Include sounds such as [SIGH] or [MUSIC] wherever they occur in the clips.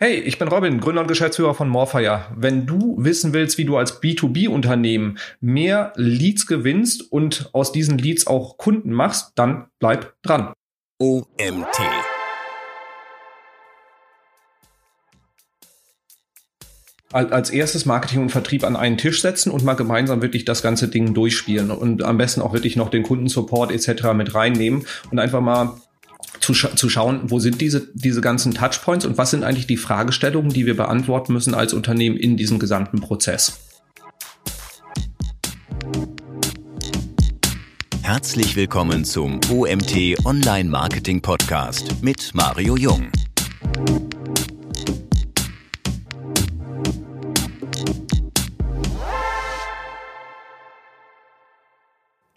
Hey, ich bin Robin, Gründer und Geschäftsführer von Morfire. Wenn du wissen willst, wie du als B2B-Unternehmen mehr Leads gewinnst und aus diesen Leads auch Kunden machst, dann bleib dran. OMT. Als erstes Marketing und Vertrieb an einen Tisch setzen und mal gemeinsam wirklich das ganze Ding durchspielen und am besten auch wirklich noch den Kundensupport etc. mit reinnehmen und einfach mal zu, scha zu schauen, wo sind diese, diese ganzen Touchpoints und was sind eigentlich die Fragestellungen, die wir beantworten müssen als Unternehmen in diesem gesamten Prozess. Herzlich willkommen zum OMT Online Marketing Podcast mit Mario Jung.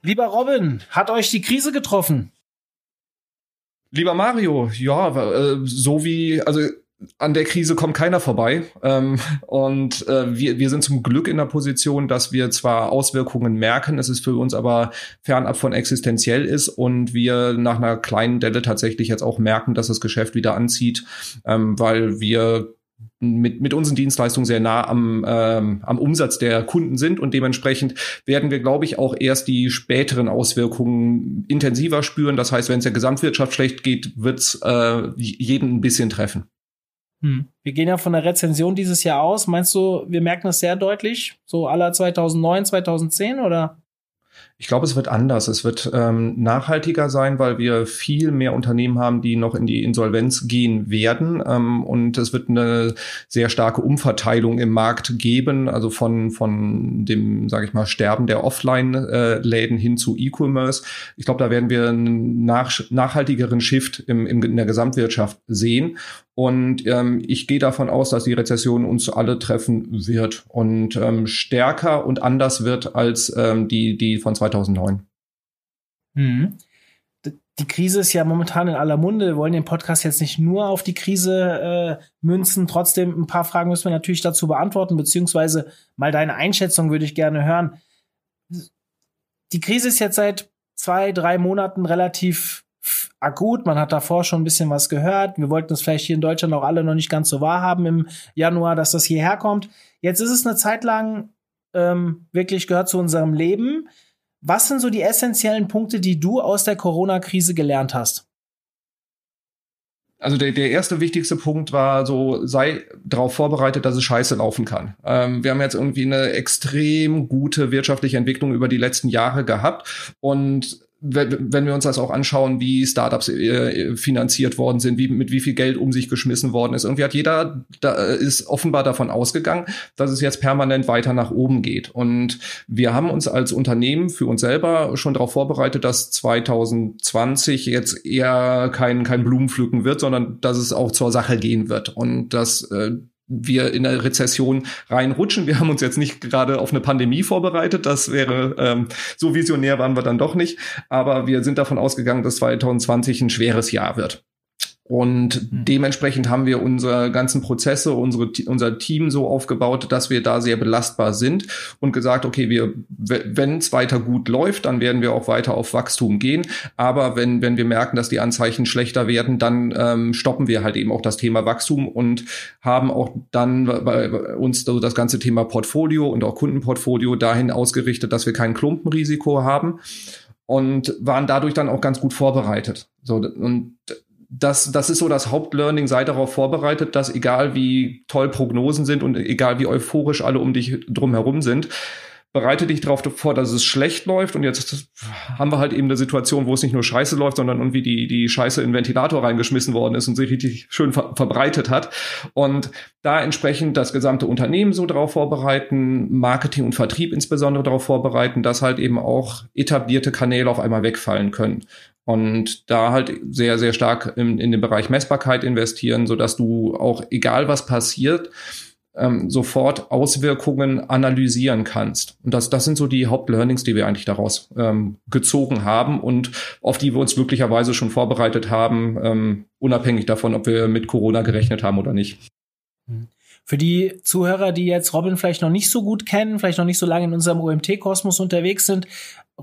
Lieber Robin, hat euch die Krise getroffen? Lieber Mario, ja, äh, so wie, also an der Krise kommt keiner vorbei. Ähm, [LAUGHS] und äh, wir, wir sind zum Glück in der Position, dass wir zwar Auswirkungen merken, es ist für uns aber fernab von existenziell ist und wir nach einer kleinen Delle tatsächlich jetzt auch merken, dass das Geschäft wieder anzieht, ähm, weil wir mit, mit unseren Dienstleistungen sehr nah am, ähm, am Umsatz der Kunden sind und dementsprechend werden wir, glaube ich, auch erst die späteren Auswirkungen intensiver spüren. Das heißt, wenn es der Gesamtwirtschaft schlecht geht, wird es äh, jeden ein bisschen treffen. Hm. Wir gehen ja von der Rezension dieses Jahr aus. Meinst du, wir merken das sehr deutlich? So aller 2009, 2010 oder? Ich glaube, es wird anders. Es wird ähm, nachhaltiger sein, weil wir viel mehr Unternehmen haben, die noch in die Insolvenz gehen werden. Ähm, und es wird eine sehr starke Umverteilung im Markt geben, also von, von dem, sage ich mal, Sterben der Offline-Läden hin zu E-Commerce. Ich glaube, da werden wir einen nach, nachhaltigeren Shift im, im, in der Gesamtwirtschaft sehen. Und ähm, ich gehe davon aus, dass die Rezession uns alle treffen wird und ähm, stärker und anders wird als ähm, die, die von 2009. Mhm. Die Krise ist ja momentan in aller Munde. Wir wollen den Podcast jetzt nicht nur auf die Krise äh, münzen. Trotzdem, ein paar Fragen müssen wir natürlich dazu beantworten, beziehungsweise mal deine Einschätzung würde ich gerne hören. Die Krise ist jetzt seit zwei, drei Monaten relativ akut. Man hat davor schon ein bisschen was gehört. Wir wollten es vielleicht hier in Deutschland auch alle noch nicht ganz so wahrhaben im Januar, dass das hierher kommt. Jetzt ist es eine Zeit lang ähm, wirklich gehört zu unserem Leben. Was sind so die essentiellen Punkte, die du aus der Corona-Krise gelernt hast? Also der, der erste wichtigste Punkt war so, sei darauf vorbereitet, dass es scheiße laufen kann. Ähm, wir haben jetzt irgendwie eine extrem gute wirtschaftliche Entwicklung über die letzten Jahre gehabt und wenn wir uns das auch anschauen, wie Startups äh, finanziert worden sind, wie mit wie viel Geld um sich geschmissen worden ist. Irgendwie hat jeder, da ist offenbar davon ausgegangen, dass es jetzt permanent weiter nach oben geht. Und wir haben uns als Unternehmen für uns selber schon darauf vorbereitet, dass 2020 jetzt eher kein, kein Blumenpflücken wird, sondern dass es auch zur Sache gehen wird. Und dass äh, wir in der Rezession reinrutschen. Wir haben uns jetzt nicht gerade auf eine Pandemie vorbereitet. Das wäre ähm, so visionär waren wir dann doch nicht. Aber wir sind davon ausgegangen, dass 2020 ein schweres Jahr wird. Und mhm. dementsprechend haben wir unsere ganzen Prozesse, unsere, unser Team so aufgebaut, dass wir da sehr belastbar sind und gesagt, okay, wir, wenn es weiter gut läuft, dann werden wir auch weiter auf Wachstum gehen. Aber wenn, wenn wir merken, dass die Anzeichen schlechter werden, dann ähm, stoppen wir halt eben auch das Thema Wachstum und haben auch dann bei uns so das ganze Thema Portfolio und auch Kundenportfolio dahin ausgerichtet, dass wir kein Klumpenrisiko haben und waren dadurch dann auch ganz gut vorbereitet. So, und das, das ist so das Hauptlearning, sei darauf vorbereitet, dass egal wie toll Prognosen sind und egal wie euphorisch alle um dich drum herum sind, bereite dich darauf vor, dass es schlecht läuft. Und jetzt haben wir halt eben eine Situation, wo es nicht nur scheiße läuft, sondern irgendwie die, die Scheiße in den Ventilator reingeschmissen worden ist und sich richtig schön ver verbreitet hat. Und da entsprechend das gesamte Unternehmen so darauf vorbereiten, Marketing und Vertrieb insbesondere darauf vorbereiten, dass halt eben auch etablierte Kanäle auf einmal wegfallen können. Und da halt sehr, sehr stark in, in den Bereich Messbarkeit investieren, so dass du auch, egal was passiert, ähm, sofort Auswirkungen analysieren kannst. Und das, das sind so die Hauptlearnings, die wir eigentlich daraus ähm, gezogen haben und auf die wir uns glücklicherweise schon vorbereitet haben, ähm, unabhängig davon, ob wir mit Corona gerechnet haben oder nicht. Mhm. Für die Zuhörer, die jetzt Robin vielleicht noch nicht so gut kennen, vielleicht noch nicht so lange in unserem OMT-Kosmos unterwegs sind,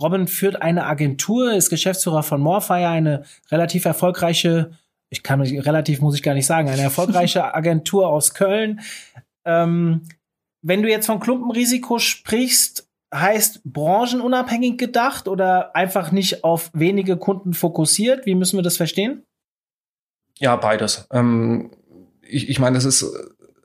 Robin führt eine Agentur, ist Geschäftsführer von Morfire, eine relativ erfolgreiche ich kann mich relativ, muss ich gar nicht sagen, eine erfolgreiche [LAUGHS] Agentur aus Köln. Ähm, wenn du jetzt von Klumpenrisiko sprichst, heißt branchenunabhängig gedacht oder einfach nicht auf wenige Kunden fokussiert? Wie müssen wir das verstehen? Ja, beides. Ähm, ich, ich meine, es ist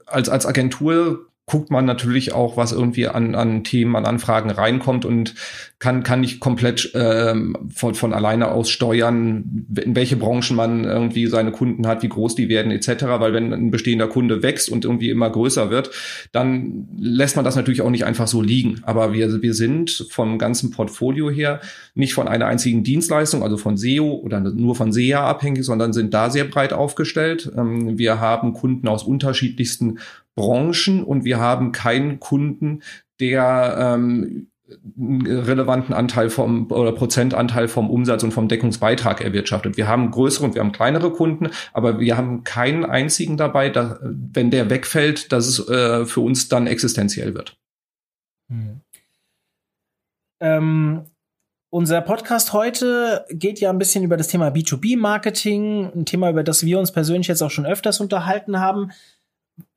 als, als Agentur guckt man natürlich auch, was irgendwie an, an Themen, an Anfragen reinkommt und kann, kann nicht komplett ähm, von, von alleine aus steuern, in welche Branchen man irgendwie seine Kunden hat, wie groß die werden etc. Weil wenn ein bestehender Kunde wächst und irgendwie immer größer wird, dann lässt man das natürlich auch nicht einfach so liegen. Aber wir, wir sind vom ganzen Portfolio her nicht von einer einzigen Dienstleistung, also von SEO oder nur von SEA abhängig, sondern sind da sehr breit aufgestellt. Ähm, wir haben Kunden aus unterschiedlichsten Branchen und wir haben keinen Kunden, der ähm, einen relevanten Anteil vom oder Prozentanteil vom Umsatz und vom Deckungsbeitrag erwirtschaftet. Wir haben größere und wir haben kleinere Kunden, aber wir haben keinen einzigen dabei, dass, wenn der wegfällt, dass es äh, für uns dann existenziell wird. Hm. Ähm, unser Podcast heute geht ja ein bisschen über das Thema B2B-Marketing, ein Thema, über das wir uns persönlich jetzt auch schon öfters unterhalten haben.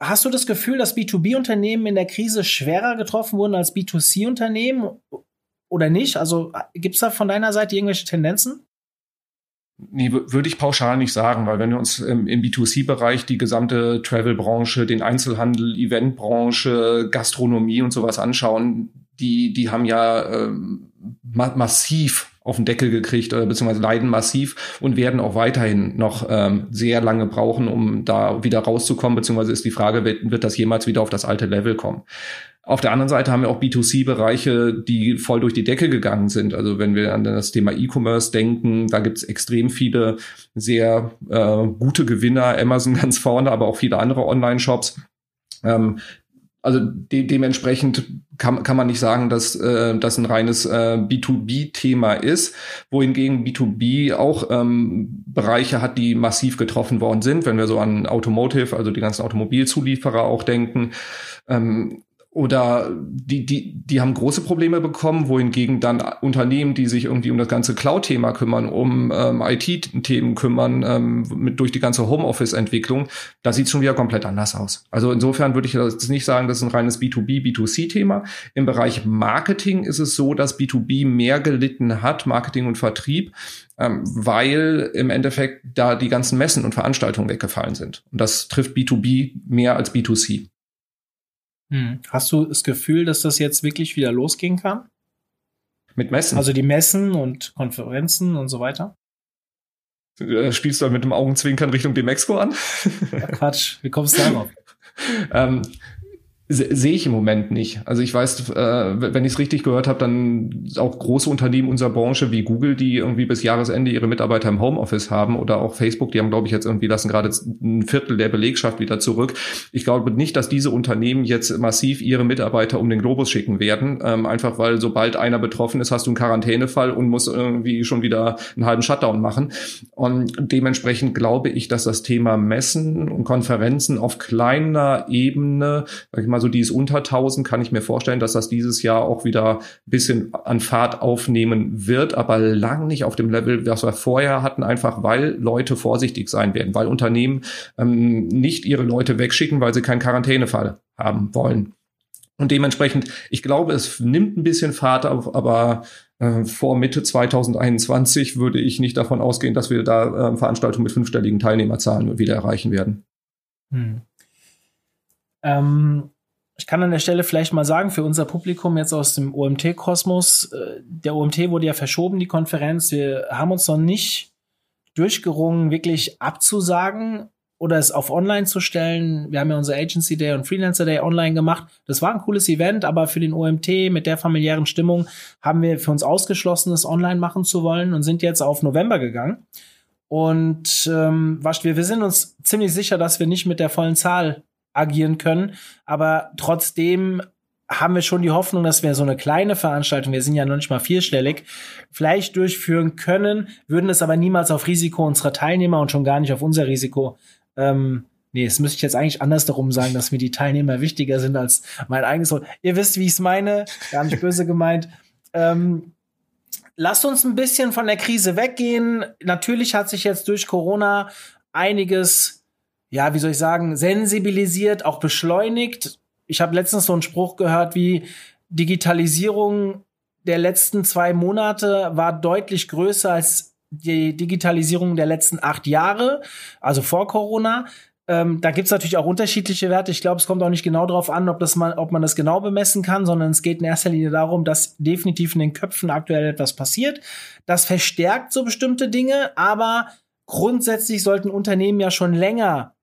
Hast du das Gefühl, dass B2B-Unternehmen in der Krise schwerer getroffen wurden als B2C-Unternehmen oder nicht? Also gibt es da von deiner Seite irgendwelche Tendenzen? Nee, würde ich pauschal nicht sagen, weil wenn wir uns im, im B2C-Bereich die gesamte Travel-Branche, den Einzelhandel, Event-Branche, Gastronomie und sowas anschauen, die, die haben ja ähm, ma massiv auf den Deckel gekriegt oder beziehungsweise leiden massiv und werden auch weiterhin noch ähm, sehr lange brauchen, um da wieder rauszukommen, beziehungsweise ist die Frage, wird, wird das jemals wieder auf das alte Level kommen? Auf der anderen Seite haben wir auch B2C-Bereiche, die voll durch die Decke gegangen sind. Also wenn wir an das Thema E-Commerce denken, da gibt es extrem viele sehr äh, gute Gewinner, Amazon [LAUGHS] ganz vorne, aber auch viele andere Online-Shops. Ähm, also de dementsprechend kann, kann man nicht sagen, dass äh, das ein reines äh, B2B-Thema ist, wohingegen B2B auch ähm, Bereiche hat, die massiv getroffen worden sind, wenn wir so an Automotive, also die ganzen Automobilzulieferer auch denken. Ähm, oder die, die, die haben große Probleme bekommen, wohingegen dann Unternehmen, die sich irgendwie um das ganze Cloud-Thema kümmern, um ähm, IT-Themen kümmern, ähm, mit, durch die ganze Homeoffice-Entwicklung, da sieht es schon wieder komplett anders aus. Also insofern würde ich das nicht sagen, das ist ein reines B2B, B2C-Thema. Im Bereich Marketing ist es so, dass B2B mehr gelitten hat, Marketing und Vertrieb, ähm, weil im Endeffekt da die ganzen Messen und Veranstaltungen weggefallen sind. Und das trifft B2B mehr als B2C. Hm. Hast du das Gefühl, dass das jetzt wirklich wieder losgehen kann? Mit Messen? Also die Messen und Konferenzen und so weiter? Äh, spielst du dann mit dem Augenzwinkern Richtung Demexco an? Ja, Quatsch, wie kommst du darauf? [LAUGHS] ähm, sehe ich im Moment nicht. Also ich weiß, äh, wenn ich es richtig gehört habe, dann auch große Unternehmen unserer Branche wie Google, die irgendwie bis Jahresende ihre Mitarbeiter im Homeoffice haben oder auch Facebook, die haben, glaube ich, jetzt irgendwie lassen gerade ein Viertel der Belegschaft wieder zurück. Ich glaube nicht, dass diese Unternehmen jetzt massiv ihre Mitarbeiter um den Globus schicken werden, ähm, einfach weil sobald einer betroffen ist, hast du einen Quarantänefall und musst irgendwie schon wieder einen halben Shutdown machen. Und dementsprechend glaube ich, dass das Thema Messen und Konferenzen auf kleiner Ebene, sag ich mal, mal so dieses unter 1000 kann ich mir vorstellen, dass das dieses Jahr auch wieder ein bisschen an Fahrt aufnehmen wird, aber lang nicht auf dem Level, was wir vorher hatten, einfach weil Leute vorsichtig sein werden, weil Unternehmen ähm, nicht ihre Leute wegschicken, weil sie keinen Quarantänefall haben wollen. Und dementsprechend, ich glaube, es nimmt ein bisschen Fahrt auf, aber äh, vor Mitte 2021 würde ich nicht davon ausgehen, dass wir da äh, Veranstaltungen mit fünfstelligen Teilnehmerzahlen wieder erreichen werden. Hm. Ähm, ich kann an der Stelle vielleicht mal sagen, für unser Publikum jetzt aus dem OMT-Kosmos, äh, der OMT wurde ja verschoben, die Konferenz. Wir haben uns noch nicht durchgerungen, wirklich abzusagen oder es auf online zu stellen. Wir haben ja unser Agency Day und Freelancer Day online gemacht. Das war ein cooles Event, aber für den OMT mit der familiären Stimmung haben wir für uns ausgeschlossen, es online machen zu wollen und sind jetzt auf November gegangen. Und ähm, wir, wir sind uns ziemlich sicher, dass wir nicht mit der vollen Zahl agieren können. Aber trotzdem haben wir schon die Hoffnung, dass wir so eine kleine Veranstaltung, wir sind ja noch nicht mal vierstellig, vielleicht durchführen können, würden es aber niemals auf Risiko unserer Teilnehmer und schon gar nicht auf unser Risiko. Ähm, nee, es müsste ich jetzt eigentlich anders darum sagen, dass mir die Teilnehmer wichtiger sind als mein eigenes. Ihr wisst, wie ich es meine, gar nicht böse gemeint. Ähm, lasst uns ein bisschen von der Krise weggehen. Natürlich hat sich jetzt durch Corona einiges, ja, wie soll ich sagen, sensibilisiert, auch beschleunigt. Ich habe letztens so einen Spruch gehört wie Digitalisierung der letzten zwei Monate war deutlich größer als die Digitalisierung der letzten acht Jahre, also vor Corona. Ähm, da gibt's natürlich auch unterschiedliche Werte. Ich glaube, es kommt auch nicht genau darauf an, ob, das man, ob man das genau bemessen kann, sondern es geht in erster Linie darum, dass definitiv in den Köpfen aktuell etwas passiert. Das verstärkt so bestimmte Dinge, aber grundsätzlich sollten Unternehmen ja schon länger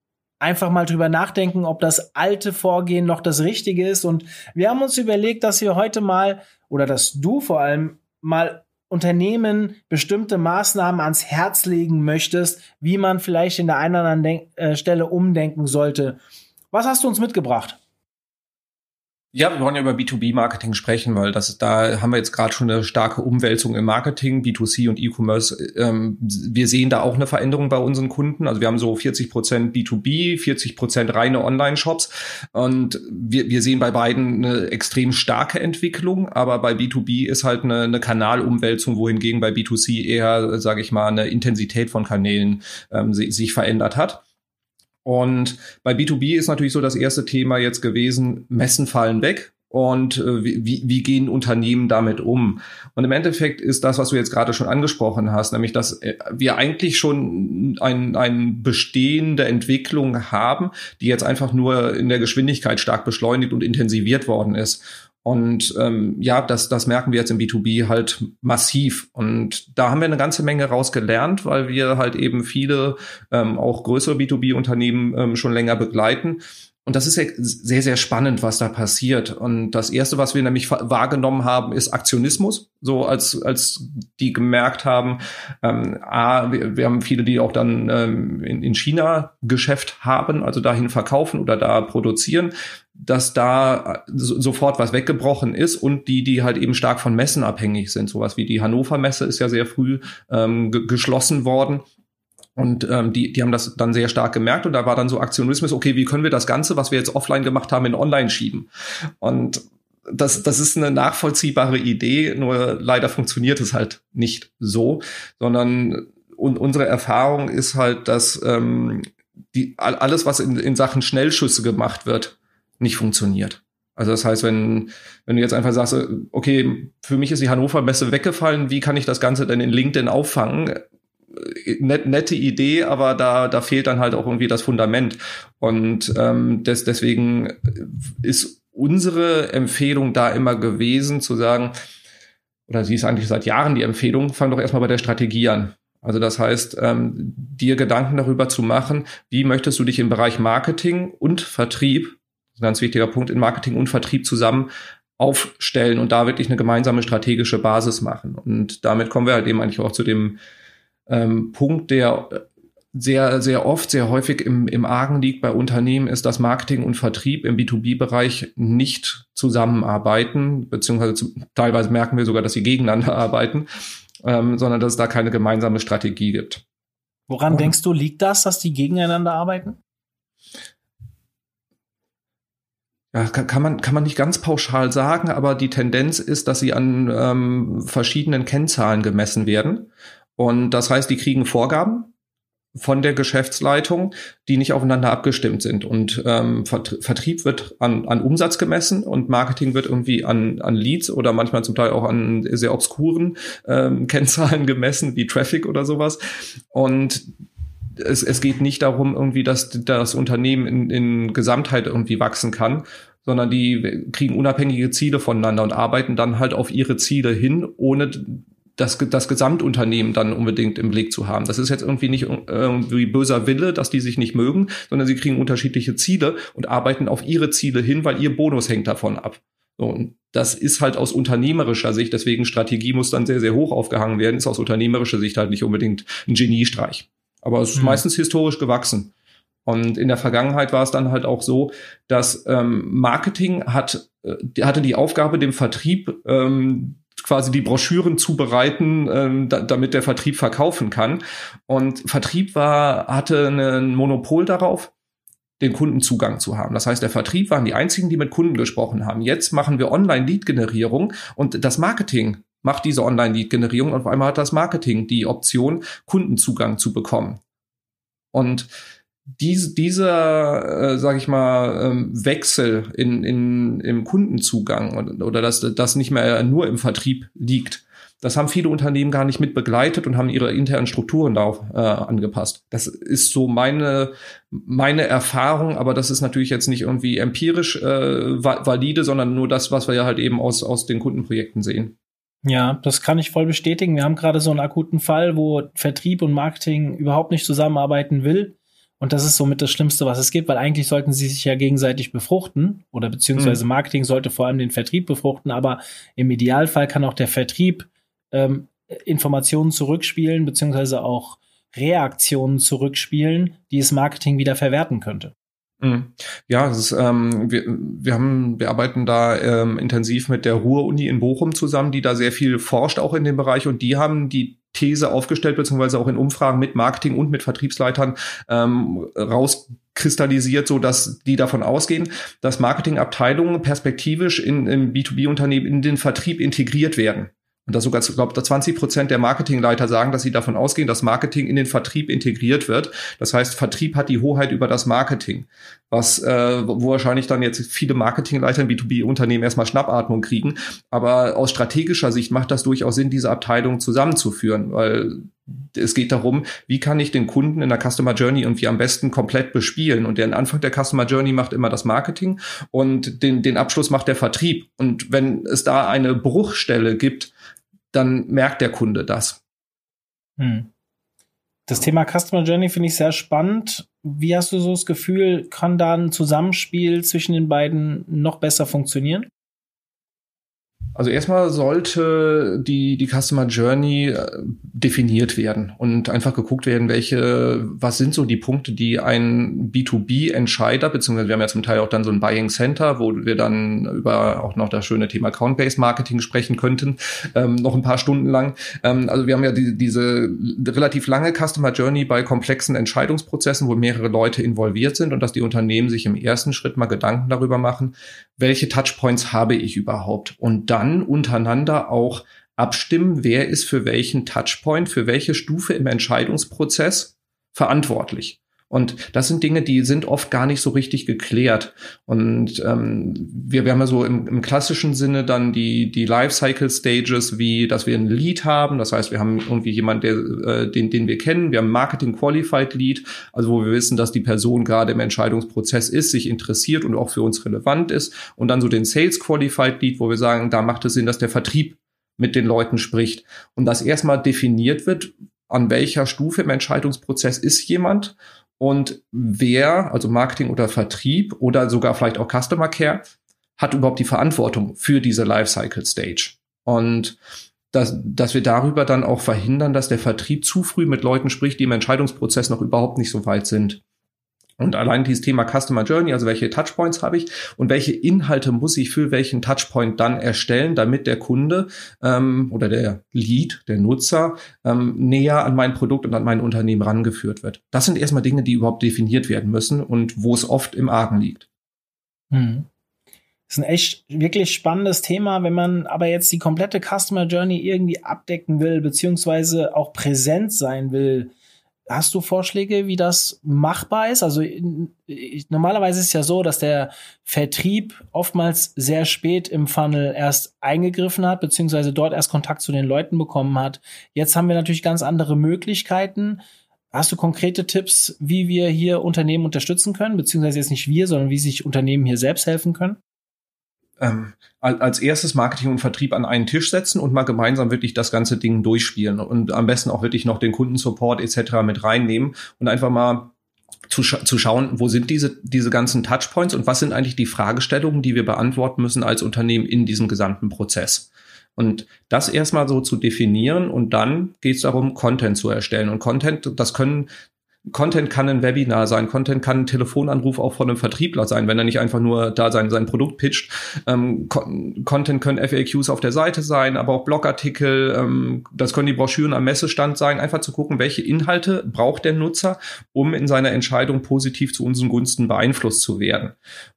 einfach mal drüber nachdenken, ob das alte Vorgehen noch das Richtige ist. Und wir haben uns überlegt, dass wir heute mal, oder dass du vor allem mal Unternehmen bestimmte Maßnahmen ans Herz legen möchtest, wie man vielleicht in der einen oder anderen Denk äh, Stelle umdenken sollte. Was hast du uns mitgebracht? Ja, wir wollen ja über B2B-Marketing sprechen, weil das da haben wir jetzt gerade schon eine starke Umwälzung im Marketing, B2C und E-Commerce. Ähm, wir sehen da auch eine Veränderung bei unseren Kunden. Also wir haben so 40 Prozent B2B, 40 Prozent reine Online-Shops und wir, wir sehen bei beiden eine extrem starke Entwicklung, aber bei B2B ist halt eine, eine Kanalumwälzung, wohingegen bei B2C eher, sage ich mal, eine Intensität von Kanälen ähm, sich verändert hat. Und bei B2B ist natürlich so das erste Thema jetzt gewesen, Messen fallen weg. Und äh, wie, wie gehen Unternehmen damit um? Und im Endeffekt ist das, was du jetzt gerade schon angesprochen hast, nämlich, dass äh, wir eigentlich schon ein, ein bestehende Entwicklung haben, die jetzt einfach nur in der Geschwindigkeit stark beschleunigt und intensiviert worden ist. Und ähm, ja, das, das merken wir jetzt im B2B halt massiv. Und da haben wir eine ganze Menge rausgelernt, weil wir halt eben viele ähm, auch größere B2B-Unternehmen ähm, schon länger begleiten. Und das ist ja sehr, sehr spannend, was da passiert. Und das erste, was wir nämlich wahrgenommen haben, ist Aktionismus. So als, als die gemerkt haben, ähm, A, wir, wir haben viele, die auch dann ähm, in, in China Geschäft haben, also dahin verkaufen oder da produzieren dass da so, sofort was weggebrochen ist und die, die halt eben stark von Messen abhängig sind. Sowas wie die Hannover Messe ist ja sehr früh ähm, geschlossen worden. Und ähm, die, die haben das dann sehr stark gemerkt und da war dann so Aktionismus, okay, wie können wir das Ganze, was wir jetzt offline gemacht haben, in online schieben? Und das, das ist eine nachvollziehbare Idee, nur leider funktioniert es halt nicht so, sondern und unsere Erfahrung ist halt, dass ähm, die, alles, was in, in Sachen Schnellschüsse gemacht wird, nicht funktioniert. Also das heißt, wenn, wenn du jetzt einfach sagst, okay, für mich ist die Hannover Messe weggefallen, wie kann ich das Ganze denn in LinkedIn auffangen? Net, nette Idee, aber da, da fehlt dann halt auch irgendwie das Fundament. Und ähm, des, deswegen ist unsere Empfehlung da immer gewesen, zu sagen, oder sie ist eigentlich seit Jahren die Empfehlung, fang doch erstmal bei der Strategie an. Also das heißt, ähm, dir Gedanken darüber zu machen, wie möchtest du dich im Bereich Marketing und Vertrieb ein ganz wichtiger Punkt in Marketing und Vertrieb zusammen aufstellen und da wirklich eine gemeinsame strategische Basis machen. Und damit kommen wir halt eben eigentlich auch zu dem ähm, Punkt, der sehr, sehr oft, sehr häufig im, im Argen liegt bei Unternehmen, ist, dass Marketing und Vertrieb im B2B-Bereich nicht zusammenarbeiten, beziehungsweise zu, teilweise merken wir sogar, dass sie gegeneinander [LAUGHS] arbeiten, ähm, sondern dass es da keine gemeinsame Strategie gibt. Woran und, denkst du, liegt das, dass die gegeneinander arbeiten? Ja, kann, kann, man, kann man nicht ganz pauschal sagen, aber die Tendenz ist, dass sie an ähm, verschiedenen Kennzahlen gemessen werden. Und das heißt, die kriegen Vorgaben von der Geschäftsleitung, die nicht aufeinander abgestimmt sind. Und ähm, Vertrieb wird an, an Umsatz gemessen und Marketing wird irgendwie an, an Leads oder manchmal zum Teil auch an sehr obskuren ähm, [LAUGHS] Kennzahlen gemessen, wie Traffic oder sowas. Und es, es geht nicht darum, irgendwie, dass das Unternehmen in, in Gesamtheit irgendwie wachsen kann, sondern die kriegen unabhängige Ziele voneinander und arbeiten dann halt auf ihre Ziele hin, ohne das, das Gesamtunternehmen dann unbedingt im Blick zu haben. Das ist jetzt irgendwie nicht irgendwie böser Wille, dass die sich nicht mögen, sondern sie kriegen unterschiedliche Ziele und arbeiten auf ihre Ziele hin, weil ihr Bonus hängt davon ab. So, und das ist halt aus unternehmerischer Sicht, deswegen Strategie muss dann sehr, sehr hoch aufgehangen werden, ist aus unternehmerischer Sicht halt nicht unbedingt ein Geniestreich. Aber es ist mhm. meistens historisch gewachsen. Und in der Vergangenheit war es dann halt auch so, dass ähm, Marketing hat, äh, hatte die Aufgabe, dem Vertrieb ähm, quasi die Broschüren zubereiten, ähm, da, damit der Vertrieb verkaufen kann. Und Vertrieb war, hatte ein Monopol darauf, den Kundenzugang zu haben. Das heißt, der Vertrieb waren die einzigen, die mit Kunden gesprochen haben. Jetzt machen wir Online-Lead-Generierung und das Marketing macht diese Online-Lead-Generierung und auf einmal hat das Marketing die Option, Kundenzugang zu bekommen. Und dies, dieser, äh, sage ich mal, ähm, Wechsel in, in, im Kundenzugang oder, oder dass das nicht mehr nur im Vertrieb liegt, das haben viele Unternehmen gar nicht mit begleitet und haben ihre internen Strukturen darauf äh, angepasst. Das ist so meine, meine Erfahrung, aber das ist natürlich jetzt nicht irgendwie empirisch äh, valide, sondern nur das, was wir ja halt eben aus, aus den Kundenprojekten sehen. Ja, das kann ich voll bestätigen. Wir haben gerade so einen akuten Fall, wo Vertrieb und Marketing überhaupt nicht zusammenarbeiten will. Und das ist somit das Schlimmste, was es gibt, weil eigentlich sollten sie sich ja gegenseitig befruchten oder beziehungsweise mhm. Marketing sollte vor allem den Vertrieb befruchten, aber im Idealfall kann auch der Vertrieb ähm, Informationen zurückspielen, beziehungsweise auch Reaktionen zurückspielen, die es Marketing wieder verwerten könnte. Mhm. Ja, ist, ähm, wir, wir haben, wir arbeiten da ähm, intensiv mit der Ruhr-Uni in Bochum zusammen, die da sehr viel forscht auch in dem Bereich und die haben die These aufgestellt, beziehungsweise auch in Umfragen mit Marketing und mit Vertriebsleitern ähm, rauskristallisiert, so dass die davon ausgehen, dass Marketingabteilungen perspektivisch in, in B2B-Unternehmen in den Vertrieb integriert werden. Und da sogar, glaube ich, 20 Prozent der Marketingleiter sagen, dass sie davon ausgehen, dass Marketing in den Vertrieb integriert wird. Das heißt, Vertrieb hat die Hoheit über das Marketing, was äh, wo wahrscheinlich dann jetzt viele Marketingleiter in B2B-Unternehmen erstmal Schnappatmung kriegen. Aber aus strategischer Sicht macht das durchaus Sinn, diese Abteilung zusammenzuführen, weil es geht darum, wie kann ich den Kunden in der Customer Journey irgendwie am besten komplett bespielen. Und der Anfang der Customer Journey macht immer das Marketing und den, den Abschluss macht der Vertrieb. Und wenn es da eine Bruchstelle gibt, dann merkt der Kunde das. Hm. Das Thema Customer Journey finde ich sehr spannend. Wie hast du so das Gefühl, kann da ein Zusammenspiel zwischen den beiden noch besser funktionieren? Also erstmal sollte die, die Customer Journey äh, definiert werden und einfach geguckt werden, welche, was sind so die Punkte, die ein B2B-Entscheider, beziehungsweise wir haben ja zum Teil auch dann so ein Buying Center, wo wir dann über auch noch das schöne Thema Account-Based Marketing sprechen könnten, ähm, noch ein paar Stunden lang. Ähm, also wir haben ja die, diese relativ lange Customer Journey bei komplexen Entscheidungsprozessen, wo mehrere Leute involviert sind und dass die Unternehmen sich im ersten Schritt mal Gedanken darüber machen, welche Touchpoints habe ich überhaupt und dann untereinander auch abstimmen, wer ist für welchen Touchpoint, für welche Stufe im Entscheidungsprozess verantwortlich. Und das sind Dinge, die sind oft gar nicht so richtig geklärt. Und ähm, wir, wir haben ja so im, im klassischen Sinne dann die, die Lifecycle Stages, wie dass wir ein Lead haben. Das heißt, wir haben irgendwie jemanden, der, äh, den, den wir kennen. Wir haben Marketing Qualified Lead, also wo wir wissen, dass die Person gerade im Entscheidungsprozess ist, sich interessiert und auch für uns relevant ist. Und dann so den Sales Qualified Lead, wo wir sagen, da macht es Sinn, dass der Vertrieb mit den Leuten spricht. Und das erstmal definiert wird, an welcher Stufe im Entscheidungsprozess ist jemand und wer, also Marketing oder Vertrieb oder sogar vielleicht auch Customer Care, hat überhaupt die Verantwortung für diese Lifecycle Stage. Und dass, dass wir darüber dann auch verhindern, dass der Vertrieb zu früh mit Leuten spricht, die im Entscheidungsprozess noch überhaupt nicht so weit sind. Und allein dieses Thema Customer Journey, also welche Touchpoints habe ich und welche Inhalte muss ich für welchen Touchpoint dann erstellen, damit der Kunde ähm, oder der Lead, der Nutzer, ähm, näher an mein Produkt und an mein Unternehmen rangeführt wird. Das sind erstmal Dinge, die überhaupt definiert werden müssen und wo es oft im Argen liegt. Hm. Das ist ein echt wirklich spannendes Thema, wenn man aber jetzt die komplette Customer Journey irgendwie abdecken will, beziehungsweise auch präsent sein will Hast du Vorschläge, wie das machbar ist? Also normalerweise ist es ja so, dass der Vertrieb oftmals sehr spät im Funnel erst eingegriffen hat, beziehungsweise dort erst Kontakt zu den Leuten bekommen hat. Jetzt haben wir natürlich ganz andere Möglichkeiten. Hast du konkrete Tipps, wie wir hier Unternehmen unterstützen können, beziehungsweise jetzt nicht wir, sondern wie sich Unternehmen hier selbst helfen können? Ähm, als erstes Marketing und Vertrieb an einen Tisch setzen und mal gemeinsam wirklich das ganze Ding durchspielen und am besten auch wirklich noch den Kundensupport etc. mit reinnehmen und einfach mal zu, scha zu schauen, wo sind diese, diese ganzen Touchpoints und was sind eigentlich die Fragestellungen, die wir beantworten müssen als Unternehmen in diesem gesamten Prozess. Und das erstmal so zu definieren und dann geht es darum, Content zu erstellen. Und Content, das können Content kann ein Webinar sein, Content kann ein Telefonanruf auch von einem Vertriebler sein, wenn er nicht einfach nur da sein, sein Produkt pitcht. Ähm, Content können FAQs auf der Seite sein, aber auch Blogartikel, ähm, das können die Broschüren am Messestand sein, einfach zu gucken, welche Inhalte braucht der Nutzer, um in seiner Entscheidung positiv zu unseren Gunsten beeinflusst zu werden.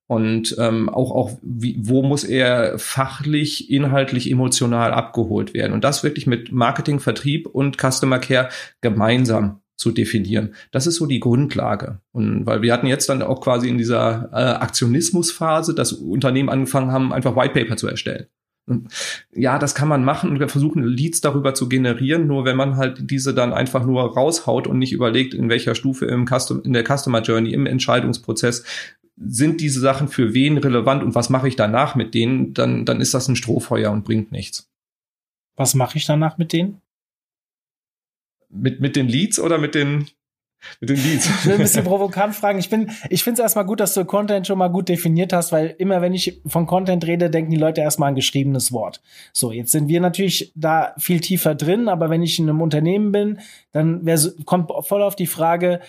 Und ähm, auch, auch wie, wo muss er fachlich, inhaltlich, emotional abgeholt werden. Und das wirklich mit Marketing, Vertrieb und Customer Care gemeinsam zu definieren. Das ist so die Grundlage. Und weil wir hatten jetzt dann auch quasi in dieser äh, Aktionismusphase, dass Unternehmen angefangen haben, einfach White Paper zu erstellen. Ja, das kann man machen und wir versuchen Leads darüber zu generieren, nur wenn man halt diese dann einfach nur raushaut und nicht überlegt, in welcher Stufe im Custom, in der Customer Journey, im Entscheidungsprozess sind diese Sachen für wen relevant und was mache ich danach mit denen, dann, dann ist das ein Strohfeuer und bringt nichts. Was mache ich danach mit denen? Mit, mit den Leads oder mit den, mit den Leads? Ich will ein bisschen provokant fragen. Ich, ich finde es erstmal gut, dass du Content schon mal gut definiert hast, weil immer wenn ich von Content rede, denken die Leute erstmal an geschriebenes Wort. So, jetzt sind wir natürlich da viel tiefer drin, aber wenn ich in einem Unternehmen bin, dann wär, kommt voll auf die Frage,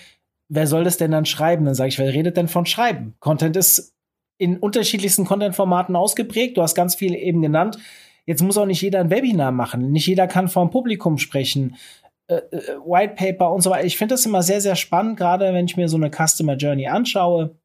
wer soll das denn dann schreiben? Dann sage ich, wer redet denn von Schreiben? Content ist in unterschiedlichsten Content-Formaten ausgeprägt. Du hast ganz viele eben genannt. Jetzt muss auch nicht jeder ein Webinar machen. Nicht jeder kann vor dem Publikum sprechen. Äh, äh, White Paper und so weiter. Ich finde das immer sehr, sehr spannend, gerade wenn ich mir so eine Customer Journey anschaue.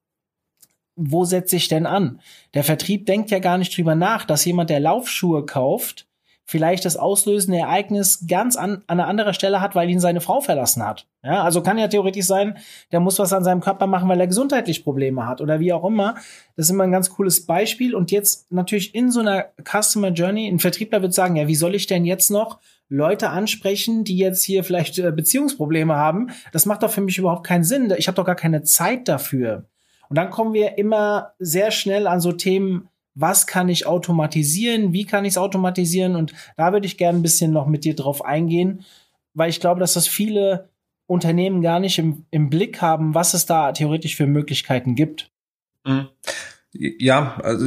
Wo setze ich denn an? Der Vertrieb denkt ja gar nicht drüber nach, dass jemand, der Laufschuhe kauft, vielleicht das auslösende Ereignis ganz an, an einer anderen Stelle hat, weil ihn seine Frau verlassen hat. Ja, also kann ja theoretisch sein, der muss was an seinem Körper machen, weil er gesundheitlich Probleme hat oder wie auch immer. Das ist immer ein ganz cooles Beispiel. Und jetzt natürlich in so einer Customer Journey, ein Vertriebler wird sagen, ja, wie soll ich denn jetzt noch Leute ansprechen, die jetzt hier vielleicht äh, Beziehungsprobleme haben? Das macht doch für mich überhaupt keinen Sinn. Ich habe doch gar keine Zeit dafür. Und dann kommen wir immer sehr schnell an so Themen, was kann ich automatisieren, wie kann ich es automatisieren und da würde ich gerne ein bisschen noch mit dir drauf eingehen, weil ich glaube, dass das viele Unternehmen gar nicht im, im Blick haben, was es da theoretisch für Möglichkeiten gibt. Mhm. Ja, also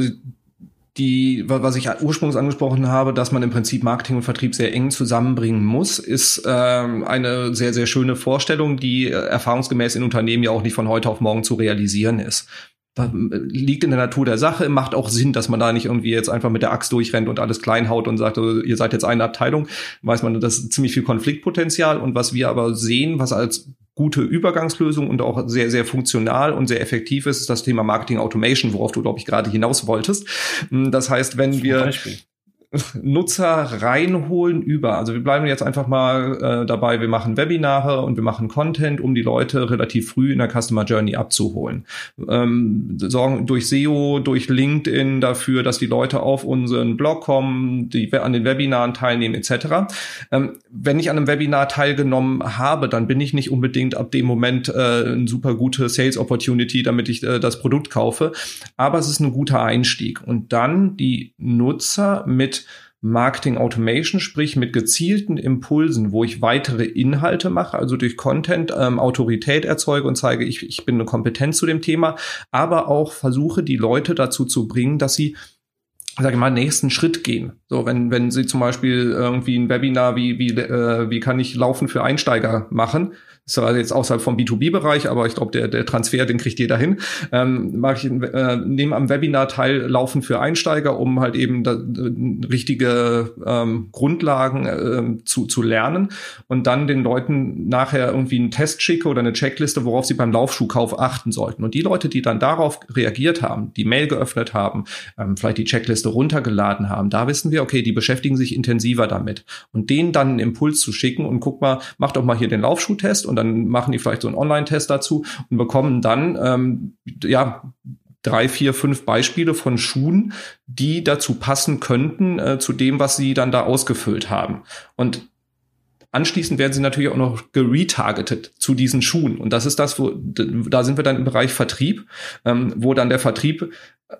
die, was ich ursprünglich angesprochen habe, dass man im Prinzip Marketing und Vertrieb sehr eng zusammenbringen muss, ist ähm, eine sehr, sehr schöne Vorstellung, die äh, erfahrungsgemäß in Unternehmen ja auch nicht von heute auf morgen zu realisieren ist liegt in der Natur der Sache, macht auch Sinn, dass man da nicht irgendwie jetzt einfach mit der Axt durchrennt und alles klein haut und sagt, oh, ihr seid jetzt eine Abteilung, weiß man, das ist ziemlich viel Konfliktpotenzial und was wir aber sehen, was als gute Übergangslösung und auch sehr, sehr funktional und sehr effektiv ist, ist das Thema Marketing Automation, worauf du, glaube ich, gerade hinaus wolltest. Das heißt, wenn wir, Beispiel. Nutzer reinholen über. Also wir bleiben jetzt einfach mal äh, dabei, wir machen Webinare und wir machen Content, um die Leute relativ früh in der Customer Journey abzuholen. Ähm, sorgen durch SEO, durch LinkedIn dafür, dass die Leute auf unseren Blog kommen, die an den Webinaren teilnehmen etc. Ähm, wenn ich an einem Webinar teilgenommen habe, dann bin ich nicht unbedingt ab dem Moment äh, eine super gute Sales Opportunity, damit ich äh, das Produkt kaufe. Aber es ist ein guter Einstieg. Und dann die Nutzer mit Marketing Automation, sprich mit gezielten Impulsen, wo ich weitere Inhalte mache, also durch Content ähm, Autorität erzeuge und zeige, ich, ich bin eine Kompetenz zu dem Thema, aber auch versuche, die Leute dazu zu bringen, dass sie sage ich mal, nächsten Schritt gehen. So, wenn, wenn Sie zum Beispiel irgendwie ein Webinar wie, wie, äh, wie kann ich Laufen für Einsteiger machen, ist also jetzt außerhalb vom B2B-Bereich, aber ich glaube, der, der Transfer, den kriegt jeder hin. Ähm, mache ich äh, nehme am Webinar teil Laufen für Einsteiger, um halt eben da, äh, richtige ähm, Grundlagen äh, zu, zu lernen und dann den Leuten nachher irgendwie einen Test schicke oder eine Checkliste, worauf sie beim Laufschuhkauf achten sollten. Und die Leute, die dann darauf reagiert haben, die Mail geöffnet haben, ähm, vielleicht die Checkliste runtergeladen haben, da wissen wir, okay, die beschäftigen sich intensiver damit. Und denen dann einen Impuls zu schicken und guck mal, mach doch mal hier den Laufschuhtest und und dann machen die vielleicht so einen Online-Test dazu und bekommen dann ähm, ja drei, vier, fünf Beispiele von Schuhen, die dazu passen könnten äh, zu dem, was sie dann da ausgefüllt haben. Und Anschließend werden sie natürlich auch noch geretargetet zu diesen Schuhen. Und das ist das, wo, da sind wir dann im Bereich Vertrieb, ähm, wo dann der Vertrieb,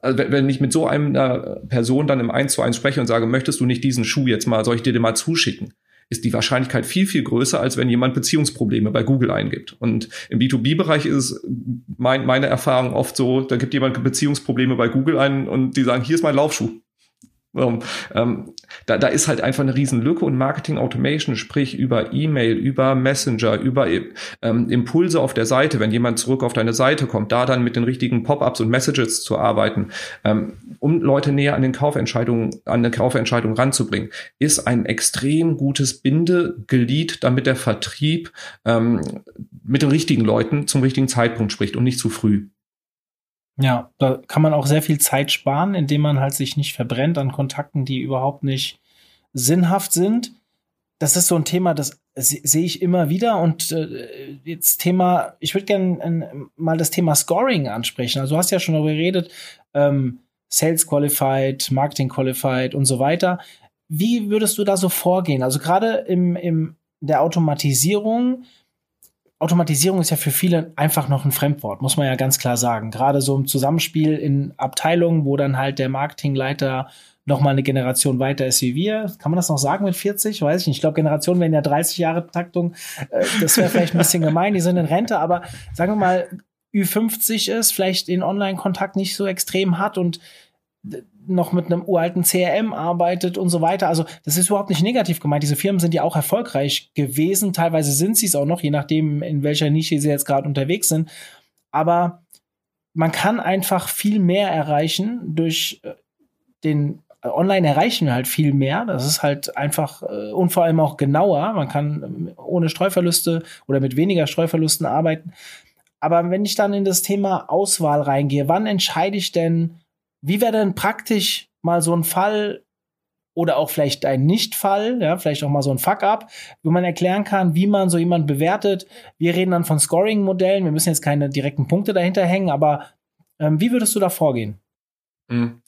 also wenn ich mit so einer Person dann im 1 zu 1 spreche und sage, möchtest du nicht diesen Schuh jetzt mal, soll ich dir den mal zuschicken? Ist die Wahrscheinlichkeit viel, viel größer, als wenn jemand Beziehungsprobleme bei Google eingibt. Und im B2B-Bereich ist es mein, meine Erfahrung oft so, da gibt jemand Beziehungsprobleme bei Google ein und die sagen, hier ist mein Laufschuh. Ähm, da, da ist halt einfach eine riesen Lücke und Marketing Automation, sprich über E-Mail, über Messenger, über ähm, Impulse auf der Seite, wenn jemand zurück auf deine Seite kommt, da dann mit den richtigen Pop-ups und Messages zu arbeiten, ähm, um Leute näher an den Kaufentscheidungen, an eine Kaufentscheidung ranzubringen, ist ein extrem gutes Bindeglied, damit der Vertrieb ähm, mit den richtigen Leuten zum richtigen Zeitpunkt spricht und nicht zu früh. Ja, da kann man auch sehr viel Zeit sparen, indem man halt sich nicht verbrennt an Kontakten, die überhaupt nicht sinnhaft sind. das ist so ein Thema, das sehe ich immer wieder. Und äh, jetzt Thema, ich würde gerne mal das Thema Scoring ansprechen. Also du hast ja schon darüber geredet, ähm, Sales Qualified, Marketing Qualified und so weiter. Wie würdest du da so vorgehen? Also gerade im, im der Automatisierung, Automatisierung ist ja für viele einfach noch ein Fremdwort, muss man ja ganz klar sagen. Gerade so im Zusammenspiel in Abteilungen, wo dann halt der Marketingleiter noch mal eine Generation weiter ist wie wir. Kann man das noch sagen mit 40? Weiß ich nicht. Ich glaube, Generationen werden ja 30 Jahre Taktung. Äh, das wäre vielleicht ein bisschen gemein. Die sind in Rente, aber sagen wir mal, Ü50 ist, vielleicht den Online-Kontakt nicht so extrem hat und noch mit einem uralten CRM arbeitet und so weiter. Also das ist überhaupt nicht negativ gemeint. Diese Firmen sind ja auch erfolgreich gewesen. Teilweise sind sie es auch noch, je nachdem, in welcher Nische sie jetzt gerade unterwegs sind. Aber man kann einfach viel mehr erreichen durch äh, den Online erreichen wir halt viel mehr. Das ist halt einfach äh, und vor allem auch genauer. Man kann ohne Streuverluste oder mit weniger Streuverlusten arbeiten. Aber wenn ich dann in das Thema Auswahl reingehe, wann entscheide ich denn, wie wäre denn praktisch mal so ein Fall oder auch vielleicht ein Nichtfall, ja, vielleicht auch mal so ein Fuck-up, wo man erklären kann, wie man so jemanden bewertet. Wir reden dann von Scoring-Modellen. Wir müssen jetzt keine direkten Punkte dahinter hängen, aber ähm, wie würdest du da vorgehen? Mhm.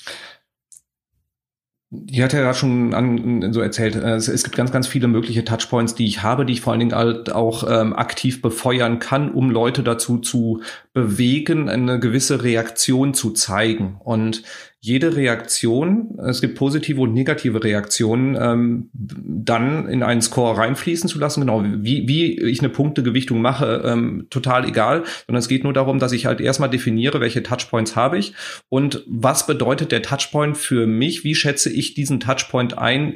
Ich hatte ja schon an, so erzählt, äh, es, es, gibt ganz, ganz viele mögliche Touchpoints, die ich habe, die ich vor allen Dingen halt auch ähm, aktiv befeuern kann, um Leute dazu zu bewegen, eine gewisse Reaktion zu zeigen. Und jede Reaktion, es gibt positive und negative Reaktionen, ähm, dann in einen Score reinfließen zu lassen. Genau, wie, wie ich eine Punktegewichtung mache, ähm, total egal, sondern es geht nur darum, dass ich halt erstmal definiere, welche Touchpoints habe ich und was bedeutet der Touchpoint für mich, wie schätze ich diesen Touchpoint ein